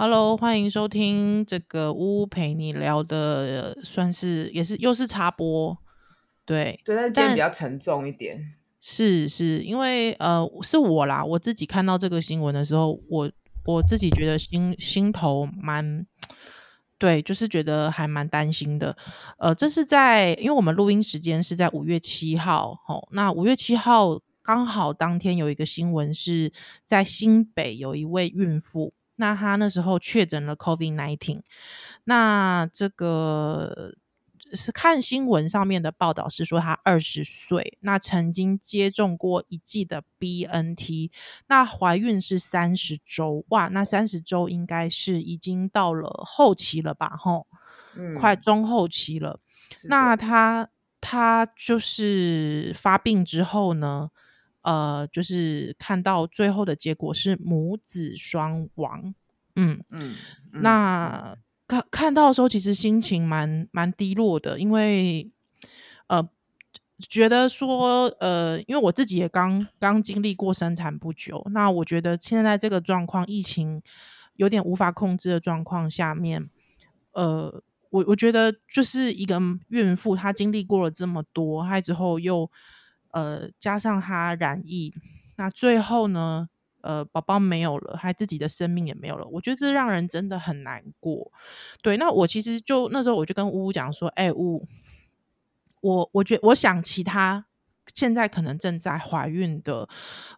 Hello，欢迎收听这个乌乌陪你聊的，算是也是又是插播，对对，但是今天比较沉重一点。是是，因为呃是我啦，我自己看到这个新闻的时候，我我自己觉得心心头蛮，对，就是觉得还蛮担心的。呃，这是在因为我们录音时间是在五月七号，哦，那五月七号刚好当天有一个新闻是在新北有一位孕妇。那他那时候确诊了 COVID nineteen，那这个是看新闻上面的报道是说他二十岁，那曾经接种过一剂的 BNT，那怀孕是三十周，哇，那三十周应该是已经到了后期了吧？吼，嗯，快中后期了。那他他就是发病之后呢？呃，就是看到最后的结果是母子双亡，嗯嗯，嗯，那看看到的时候，其实心情蛮蛮低落的，因为呃，觉得说呃，因为我自己也刚刚经历过生产不久，那我觉得现在这个状况，疫情有点无法控制的状况下面，呃，我我觉得就是一个孕妇，她经历过了这么多，她之后又。呃，加上他染疫，那最后呢，呃，宝宝没有了，他自己的生命也没有了，我觉得这让人真的很难过。对，那我其实就那时候我就跟呜呜讲说，哎、呜，我我觉我想其他现在可能正在怀孕的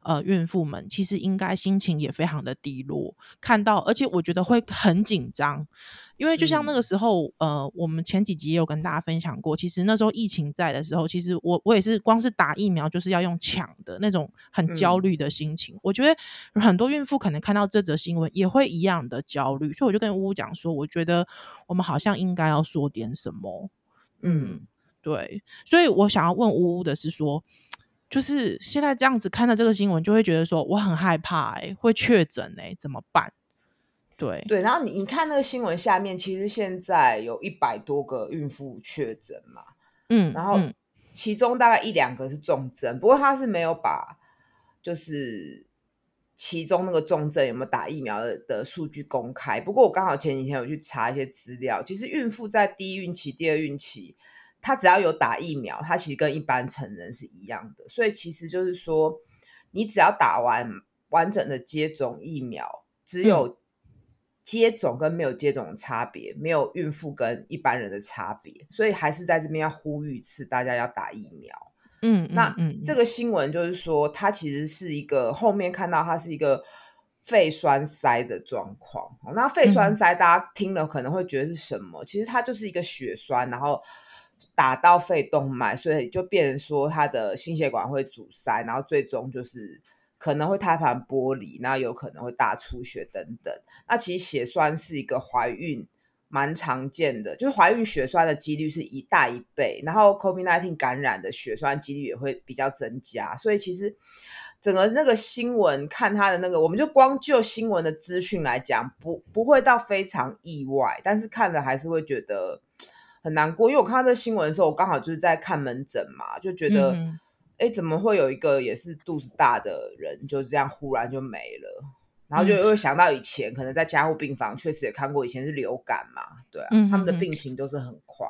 呃孕妇们，其实应该心情也非常的低落，看到，而且我觉得会很紧张。因为就像那个时候，嗯、呃，我们前几集也有跟大家分享过，其实那时候疫情在的时候，其实我我也是光是打疫苗就是要用抢的那种很焦虑的心情。嗯、我觉得很多孕妇可能看到这则新闻也会一样的焦虑，所以我就跟呜呜讲说，我觉得我们好像应该要说点什么。嗯，对，所以我想要问呜呜的是说，就是现在这样子看到这个新闻，就会觉得说我很害怕、欸，哎，会确诊，哎，怎么办？对对，然后你你看那个新闻下面，其实现在有一百多个孕妇确诊嘛，嗯，然后其中大概一两个是重症，不过他是没有把就是其中那个重症有没有打疫苗的的数据公开。不过我刚好前几天有去查一些资料，其实孕妇在第一孕期、第二孕期，她只要有打疫苗，他其实跟一般成人是一样的。所以其实就是说，你只要打完完整的接种疫苗，只有、嗯。接种跟没有接种的差别，没有孕妇跟一般人的差别，所以还是在这边要呼吁一次，大家要打疫苗。嗯，那嗯，这个新闻就是说，它其实是一个后面看到它是一个肺栓塞的状况。那肺栓塞大家听了可能会觉得是什么？其实它就是一个血栓，然后打到肺动脉，所以就变成说他的心血管会阻塞，然后最终就是。可能会胎盘剥离，那有可能会大出血等等。那其实血栓是一个怀孕蛮常见的，就是怀孕血栓的几率是一大一倍，然后 COVID-19 感染的血栓几率也会比较增加。所以其实整个那个新闻看它的那个，我们就光就新闻的资讯来讲，不不会到非常意外，但是看了还是会觉得很难过。因为我看到这新闻的时候，我刚好就是在看门诊嘛，就觉得。嗯哎，怎么会有一个也是肚子大的人就这样忽然就没了？然后就又想到以前、嗯、可能在加护病房确实也看过，以前是流感嘛，对啊，嗯、他们的病情都是很快。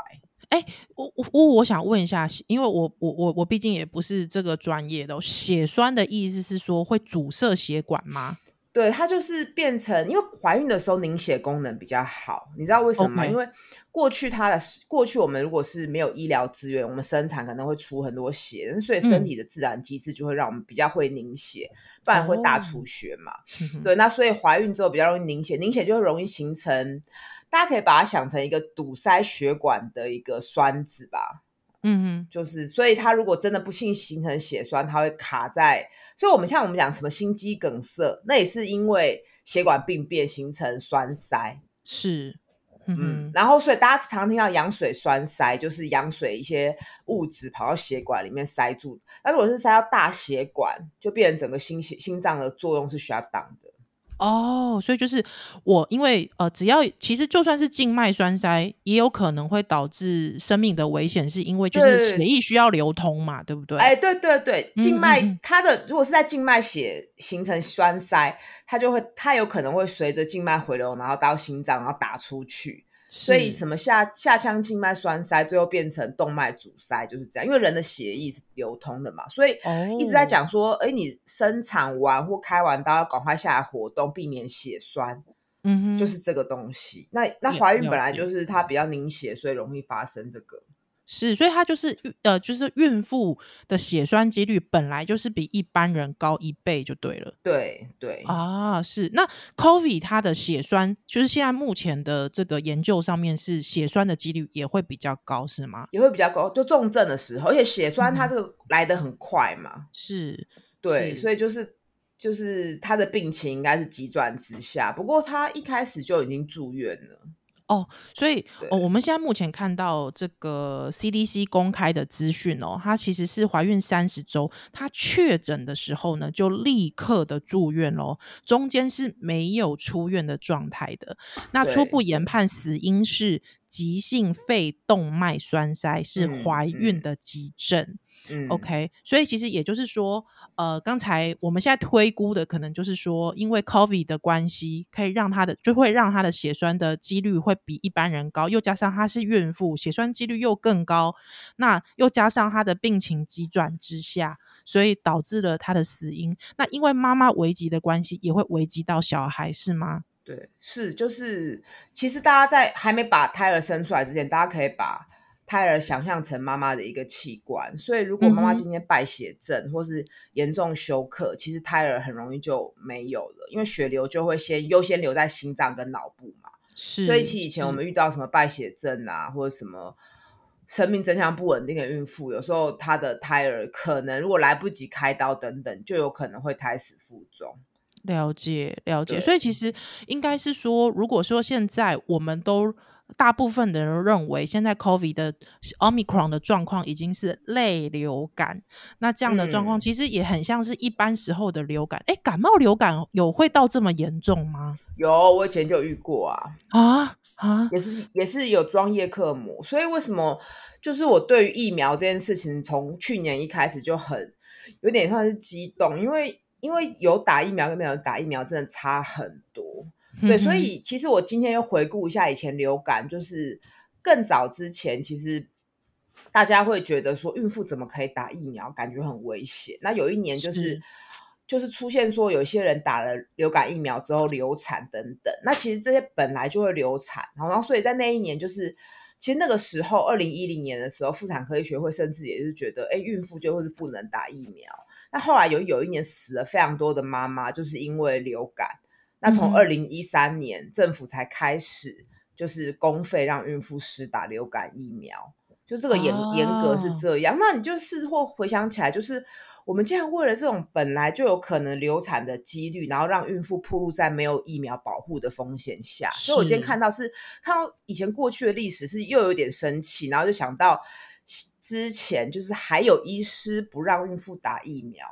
哎，我我我我想问一下，因为我我我我毕竟也不是这个专业的，血栓的意思是说会阻塞血管吗？对，它就是变成，因为怀孕的时候凝血功能比较好，你知道为什么吗.因为过去它的过去我们如果是没有医疗资源，我们生产可能会出很多血，所以身体的自然机制就会让我们比较会凝血，嗯、不然会大出血嘛。Oh. 对，那所以怀孕之后比较容易凝血，凝血就会容易形成，大家可以把它想成一个堵塞血管的一个栓子吧。嗯哼，就是所以它如果真的不幸形成血栓，它会卡在。所以，我们像我们讲什么心肌梗塞，那也是因为血管病变形成栓塞。是，嗯，然后所以大家常听到羊水栓塞，就是羊水一些物质跑到血管里面塞住。那如果是塞到大血管，就变成整个心心心脏的作用是需要挡的。哦，所以就是我，因为呃，只要其实就算是静脉栓塞，也有可能会导致生命的危险，是因为就是血液需要流通嘛，对，不对？哎，对对对，静脉它的如果是在静脉血形成栓塞，它就会它有可能会随着静脉回流，然后到心脏，然后打出去。所以什么下下腔静脉栓塞，最后变成动脉阻塞，就是这样。因为人的血液是流通的嘛，所以一直在讲说，哎、哦，你生产完或开完刀要赶快下来活动，避免血栓。嗯哼，就是这个东西。那那怀孕本来就是它比较凝血，所以容易发生这个。是，所以它就是呃，就是孕妇的血栓几率本来就是比一般人高一倍，就对了。对对啊，是。那 COVID 它的血栓，就是现在目前的这个研究上面是血栓的几率也会比较高，是吗？也会比较高，就重症的时候，而且血栓它这个来的很快嘛。嗯、是，对，所以就是就是他的病情应该是急转直下，不过他一开始就已经住院了。哦，所以哦，我们现在目前看到这个 CDC 公开的资讯哦，她其实是怀孕三十周，她确诊的时候呢，就立刻的住院哦，中间是没有出院的状态的。那初步研判死因是急性肺动脉栓塞，是怀孕的急症。嗯嗯嗯，OK，所以其实也就是说，呃，刚才我们现在推估的可能就是说，因为 COVID 的关系，可以让他的就会让他的血栓的几率会比一般人高，又加上她是孕妇，血栓几率又更高，那又加上她的病情急转之下，所以导致了她的死因。那因为妈妈危急的关系，也会危及到小孩，是吗？对，是，就是其实大家在还没把胎儿生出来之前，大家可以把。胎儿想象成妈妈的一个器官，所以如果妈妈今天败血症或是严重休克，嗯，其实胎儿很容易就没有了，因为血流就会先优先留在心脏跟脑部嘛。是，所以其实以前我们遇到什么败血症啊，或者什么生命真相不稳定的孕妇，有时候她的胎儿可能如果来不及开刀等等，就有可能会胎死腹中。了解，了解。所以其实应该是说，如果说现在我们都。大部分的人认为，现在 COVID 的 Omicron 的状况已经是类流感。那这样的状况其实也很像是一般时候的流感。哎、嗯，感冒流感有会到这么严重吗？有，我以前就遇过啊啊啊！也是也是有专业科目。所以为什么就是我对于疫苗这件事情，从去年一开始就很有点算是激动，因为因为有打疫苗跟没有打疫苗真的差很多。对，所以其实我今天又回顾一下以前流感，就是更早之前，其实大家会觉得说孕妇怎么可以打疫苗，感觉很危险。那有一年就是，是就是出现说有一些人打了流感疫苗之后流产等等。那其实这些本来就会流产，然后所以在那一年就是，其实那个时候二零一零年的时候，妇产科医学会甚至也是觉得，哎，孕妇就会是不能打疫苗。那后来有有一年死了非常多的妈妈，就是因为流感。那从二零一三年、嗯、政府才开始，就是公费让孕妇施打流感疫苗，就这个严严、哦、格是这样。那你就是或回想起来，就是我们竟然为了这种本来就有可能流产的几率，然后让孕妇暴露在没有疫苗保护的风险下。所以我今天看到是看到以前过去的历史，是又有点生气，然后就想到之前就是还有医师不让孕妇打疫苗。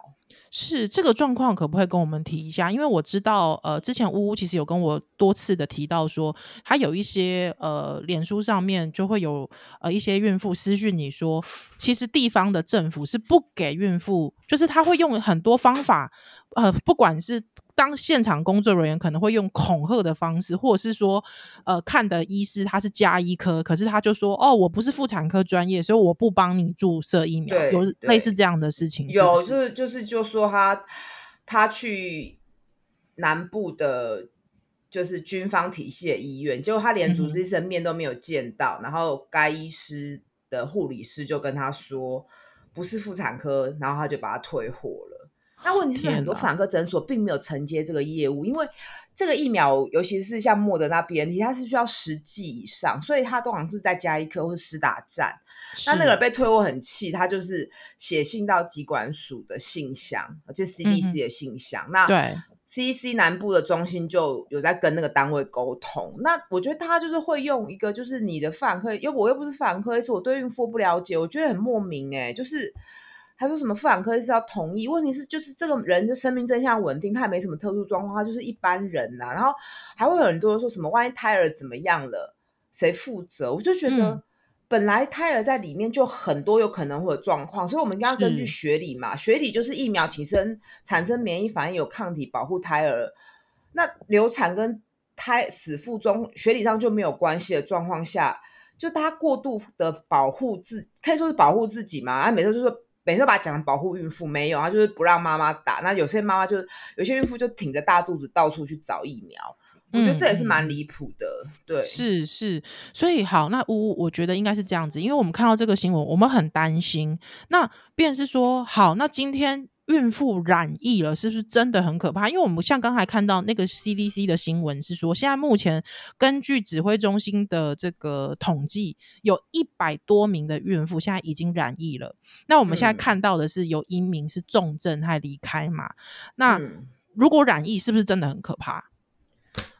是这个状况，可不可以跟我们提一下？因为我知道，呃，之前呜呜其实有跟我多次的提到说，他有一些呃，脸书上面就会有呃一些孕妇私讯你说，其实地方的政府是不给孕妇，就是他会用很多方法，呃，不管是。当现场工作人员可能会用恐吓的方式，或者是说，呃，看的医师他是加医科，可是他就说，哦，我不是妇产科专业，所以我不帮你注射疫苗。有类似这样的事情是是？有，就是就是就说他他去南部的，就是军方体系的医院，结果他连主治医生面都没有见到，嗯、然后该医师的护理师就跟他说不是妇产科，然后他就把他退货了。那问题是很多妇产科诊所并没有承接这个业务，因为这个疫苗，尤其是像莫德那、BNT，它是需要十剂以上，所以它通常是在加一颗或是施打站。那那个人被推，我很气，他就是写信到疾管署的信箱，而且 CDC 的信箱。嗯、那对 CDC 南部的中心就有在跟那个单位沟通。那我觉得他就是会用一个，就是你的妇产科，又我又不是妇产科医师，我对孕妇不了解，我觉得很莫名哎、欸，就是。他说什么妇产科医师要同意，问题是就是这个人的生命真相稳定，他也没什么特殊状况，他就是一般人呐、啊。然后还会有很多人说什么万一胎儿怎么样了，谁负责？我就觉得。嗯本来胎儿在里面就很多有可能会有状况，所以我们应该要根据学理嘛。学理就是疫苗起身产生免疫反应，有抗体保护胎儿。那流产跟胎死腹中学理上就没有关系的状况下，就大家过度的保护自，可以说是保护自己嘛。啊，每次就说每次都把它讲成保护孕妇，没有啊，就是不让妈妈打。那有些妈妈就有些孕妇就挺着大肚子到处去找疫苗。我觉得这也是蛮离谱的，嗯、对，是是，所以好，那呜呜，我觉得应该是这样子，因为我们看到这个新闻，我们很担心。那便是说，好，那今天孕妇染疫了，是不是真的很可怕？因为我们像刚才看到那个 CDC 的新闻是说，现在目前根据指挥中心的这个统计，有一百多名的孕妇现在已经染疫了。那我们现在看到的是有一名是重症还离开嘛？那如果染疫，是不是真的很可怕？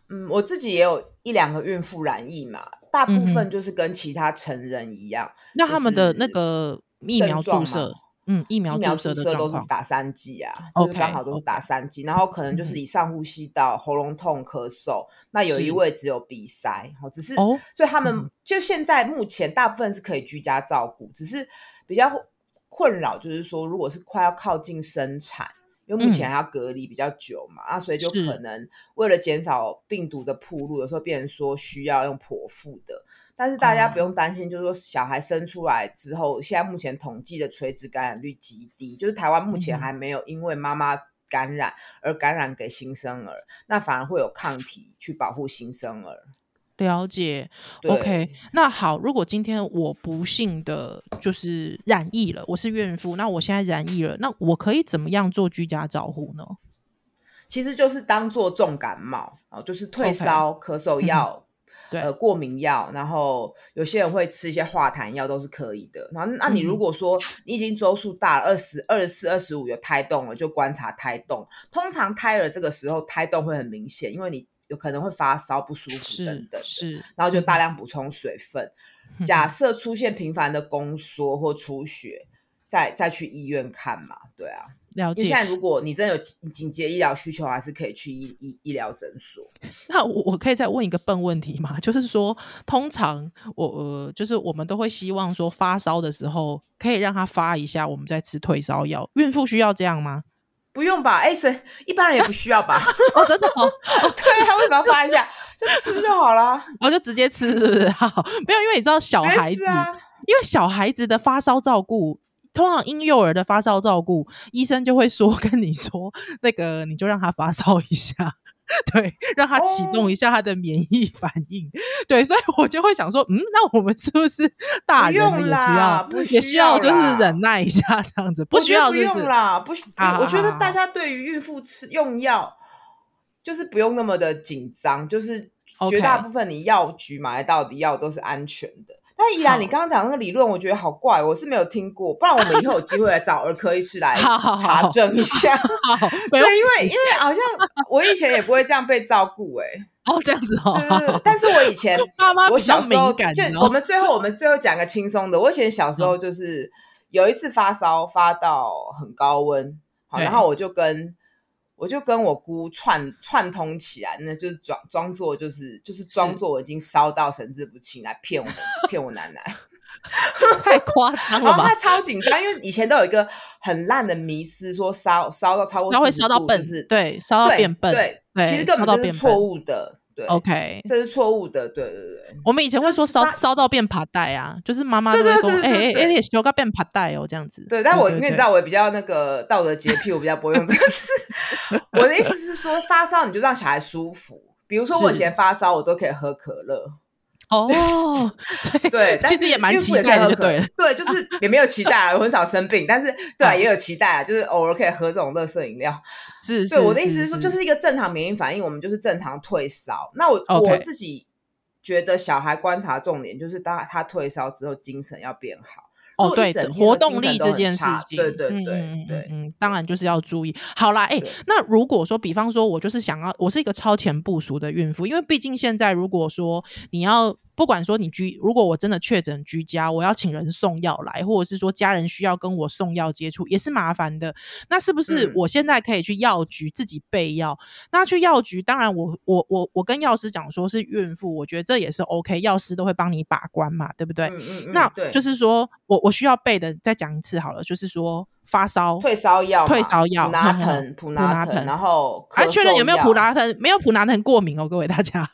嗯，我自己也有一两个孕妇染疫嘛，大部分就是跟其他成人一样。嗯就是、那他们的那个疫苗注射，嗯，疫苗注射都是打三剂啊，okay, 就是刚好都是打三剂，okay. 然后可能就是以上呼吸道、嗯、喉咙痛、咳嗽。那有一位只有鼻塞，好，只是，哦、所以他们、嗯、就现在目前大部分是可以居家照顾，只是比较困扰，就是说如果是快要靠近生产。因为目前还要隔离比较久嘛，嗯、啊，所以就可能为了减少病毒的铺路，有时候变成说需要用剖腹的。但是大家不用担心，就是说小孩生出来之后，嗯、现在目前统计的垂直感染率极低，就是台湾目前还没有因为妈妈感染而感染给新生儿，那反而会有抗体去保护新生儿。了解，OK，那好，如果今天我不幸的就是染疫了，我是孕妇，那我现在染疫了，那我可以怎么样做居家照护呢？其实就是当做重感冒啊，就是退烧.咳嗽药、嗯，呃，过敏药，然后有些人会吃一些化痰药，都是可以的。然后，那你如果说你已经周数大了，二十二十四、二十五有胎动了，就观察胎动。通常胎儿这个时候胎动会很明显，因为你。有可能会发烧、不舒服等等是，是，然后就大量补充水分。嗯、假设出现频繁的宫缩或出血，再再去医院看嘛。对啊，了解。现在如果你真的有紧急医疗需求，还是可以去医医医疗诊所。那我我可以再问一个笨问题吗？就是说，通常我呃，就是我们都会希望说发烧的时候可以让他发一下，我们再吃退烧药。孕妇需要这样吗？不用吧？哎，谁一般人也不需要吧？哦，真的哦。对，他为什么要发一下？就吃就好了。然后就直接吃，是不是？好，没有，因为你知道小孩子，啊、因为小孩子的发烧照顾，通常婴幼儿的发烧照顾，医生就会说 跟你说，那个你就让他发烧一下。对，让他启动一下他的免疫反应。Oh. 对，所以我就会想说，嗯，那我们是不是大人也需要，不需要，也需要就是忍耐一下这样子？不需要是不是，不用啦，不需。我觉得大家对于孕妇吃用药，就是不用那么的紧张，就是绝大部分你药局买到的药都是安全的。那依然，你刚刚讲那个理论，我觉得好怪，我是没有听过。不然我们以后有机会来找儿科医师来查证一下。对，因为因为好像我以前也不会这样被照顾，哎，哦，这样子哦。对对对，但是我以前 爸妈我小时候就我们最后我们最后讲个轻松的。我以前小时候就是有一次发烧发到很高温，好，然后我就跟。我就跟我姑串串通起来，那就是装装作就是就是装作我已经烧到神志不清来骗我骗我奶奶，太夸张了吧？然后他超紧张，因为以前都有一个很烂的迷思，说烧烧到超过四十度就是对烧到变笨，对，对，其实根本就是错误的。对，OK，这是错误的。对对对，我们以前会说烧烧到变爬带啊，就是妈妈都会说，哎哎哎，修到变爬带哦，这样子。对，但我因为你知道，我比较那个道德洁癖，我比较不会用这个词。我的意思是说，发烧你就让小孩舒服。比如说我以前发烧，我都可以喝可乐。哦，对，其实也蛮期待的，对，对，就是也没有期待，我很少生病，但是对，也有期待，就是偶尔可以喝这种乐色饮料。是，对，我的意思是说，就是一个正常免疫反应，我们就是正常退烧。那我我自己觉得，小孩观察重点就是，当他退烧之后，精神要变好。哦，对，活动力这件事情，对对对对，对，嗯，当然就是要注意。好啦，哎，那如果说，比方说，我就是想要，我是一个超前部署的孕妇，因为毕竟现在如果说你要不管说你居，如果我真的确诊居家，我要请人送药来，或者是说家人需要跟我送药接触，也是麻烦的。那是不是我现在可以去药局自己备药？嗯、那去药局，当然我我我我跟药师讲说是孕妇，我觉得这也是 OK，药师都会帮你把关嘛，对不对？嗯嗯嗯，那就是说我我需要备的，再讲一次好了，就是说。发烧、退烧药、退烧药、普拿疼、普拿疼，然后还确认有没有普拿疼？没有普拿疼过敏哦，各位大家。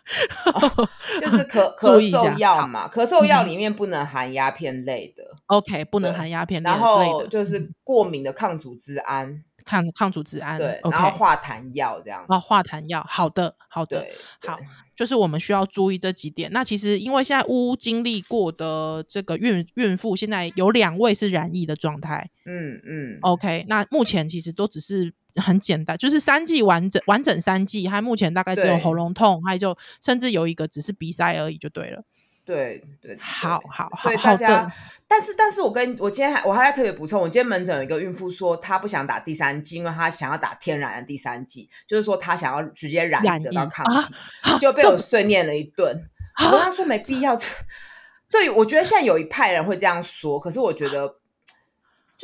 哦、就是咳 咳嗽药嘛，咳嗽药里面不能含鸦片类的。OK，不能含鸦片类的。然后就是过敏的抗组织胺。抗抗组织胺，对，然后化痰药这样啊，化痰药，好的，好的，好，就是我们需要注意这几点。那其实因为现在乌经历过的这个孕孕妇，现在有两位是染疫的状态，嗯嗯，OK，那目前其实都只是很简单，就是三剂完整完整三剂，还目前大概只有喉咙痛，还有就甚至有一个只是鼻塞而已，就对了。对对，好好好，所以大家，但是但是我跟我今天还我还要特别补充，我今天门诊有一个孕妇说，她不想打第三剂，因为她想要打天然的第三剂，就是说她想要直接染得到抗体，啊、就被我碎念了一顿。我跟她说没必要，对，我觉得现在有一派人会这样说，可是我觉得。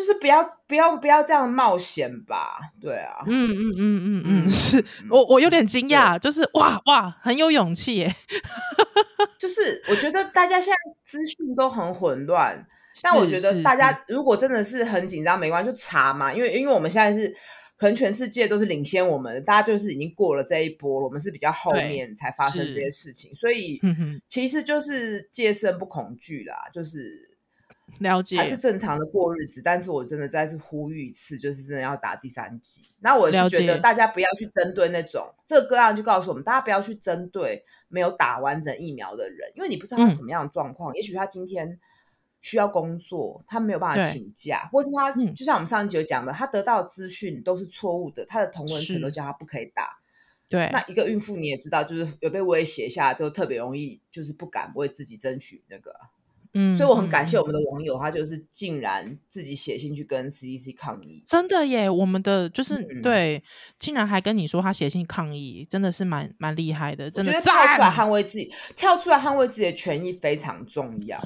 就是不要不要不要这样冒险吧，对啊，嗯嗯嗯嗯嗯，是我我有点惊讶，就是哇哇很有勇气耶，就是我觉得大家现在资讯都很混乱，但我觉得大家如果真的是很紧张，没关系就查嘛，因为因为我们现在是可能全世界都是领先我们，大家就是已经过了这一波了，我们是比较后面才发生这些事情，所以其实就是戒慎不恐惧啦，就是。了解，还是正常的过日子，但是我真的再次呼吁一次，就是真的要打第三剂。那我是觉得大家不要去针对那种，这个个案就告诉我们，大家不要去针对没有打完整疫苗的人，因为你不知道他什么样的状况，嗯、也许他今天需要工作，他没有办法请假，或是他、嗯、就像我们上一集有讲的，他得到资讯都是错误的，他的同文层都叫他不可以打。对，那一个孕妇你也知道，就是有被威胁下，就特别容易就是不敢为自己争取那个。嗯，所以我很感谢我们的网友，他就是竟然自己写信去跟 CDC 抗议，真的耶！我们的就是、嗯、对，竟然还跟你说他写信抗议，真的是蛮蛮厉害的，真的。我觉得跳出来捍卫自己，跳出来捍卫自己的权益非常重要。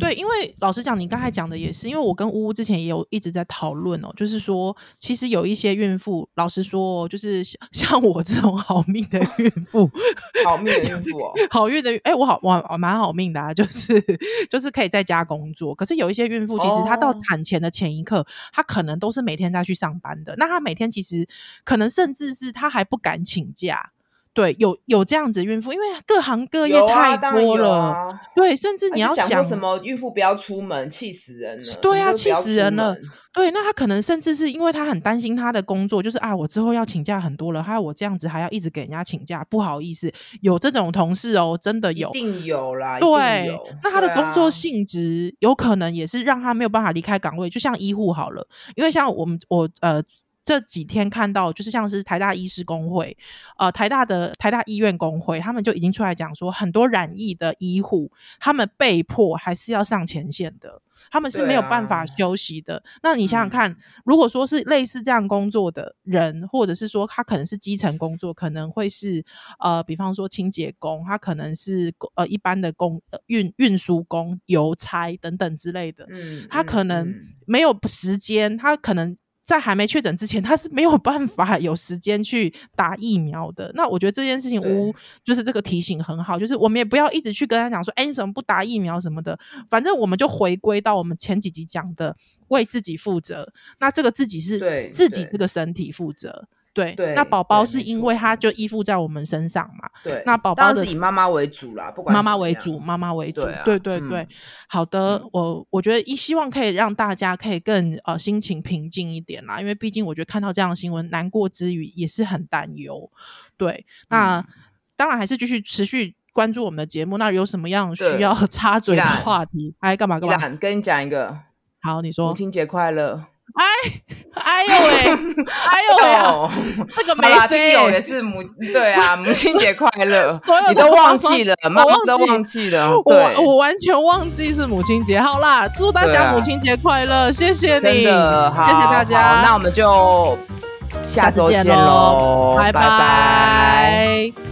对，因为老实讲，你刚才讲的也是，因为我跟呜呜之前也有一直在讨论哦，就是说，其实有一些孕妇，老实说，就是像像我这种好命的孕妇，好命的孕妇哦，好运的，哎，我好，我蛮好命的啊，就是就是可以在家工作。可是有一些孕妇，其实她到产前的前一刻，她可能都是每天在去上班的，那她每天其实可能甚至是她还不敢请假。对，有有这样子孕妇，因为各行各业太多了。啊、对，甚至你要想什么孕妇不要出门，气死人了。对啊，气死人了。对，那他可能甚至是因为他很担心他的工作，就是啊，我之后要请假很多了，还有我这样子还要一直给人家请假，不好意思，有这种同事哦，真的有，一定有啦。对，有那他的工作性质有可能也是让他没有办法离开岗位，就像医护好了，因为像我们我呃。这几天看到，就是像是台大医师工会，呃，台大的台大医院工会，他们就已经出来讲说，很多染疫的医护，他们被迫还是要上前线的，他们是没有办法休息的。啊、那你想想看，嗯、如果说是类似这样工作的人，或者是说他可能是基层工作，可能会是呃，比方说清洁工，他可能是呃一般的工运运输工、邮差等等之类的，嗯，他可能没有时间，他可能。在还没确诊之前，他是没有办法有时间去打疫苗的。那我觉得这件事情，无就是这个提醒很好，就是我们也不要一直去跟他讲说，哎，你怎么不打疫苗什么的。反正我们就回归到我们前几集讲的，为自己负责。那这个自己是自己这个身体负责。对，对，那宝宝是因为他就依附在我们身上嘛。对，那宝宝是以妈妈为主啦，不管妈妈为主，妈妈为主。对对对，好的，我我觉得一希望可以让大家可以更呃心情平静一点啦，因为毕竟我觉得看到这样的新闻，难过之余也是很担忧。对，那当然还是继续持续关注我们的节目。那有什么样需要 插嘴的话题？哎，干嘛干嘛？跟你讲一个，好，你说母亲节快乐。哎，哎呦喂，哎呦喂，这个没事，有也是母对啊，母亲节快乐，你都忘记了，妈妈都忘记了，我我完全忘记是母亲节。好啦，祝大家母亲节快乐，谢谢你，谢谢大家，那我们就下周见喽，拜拜。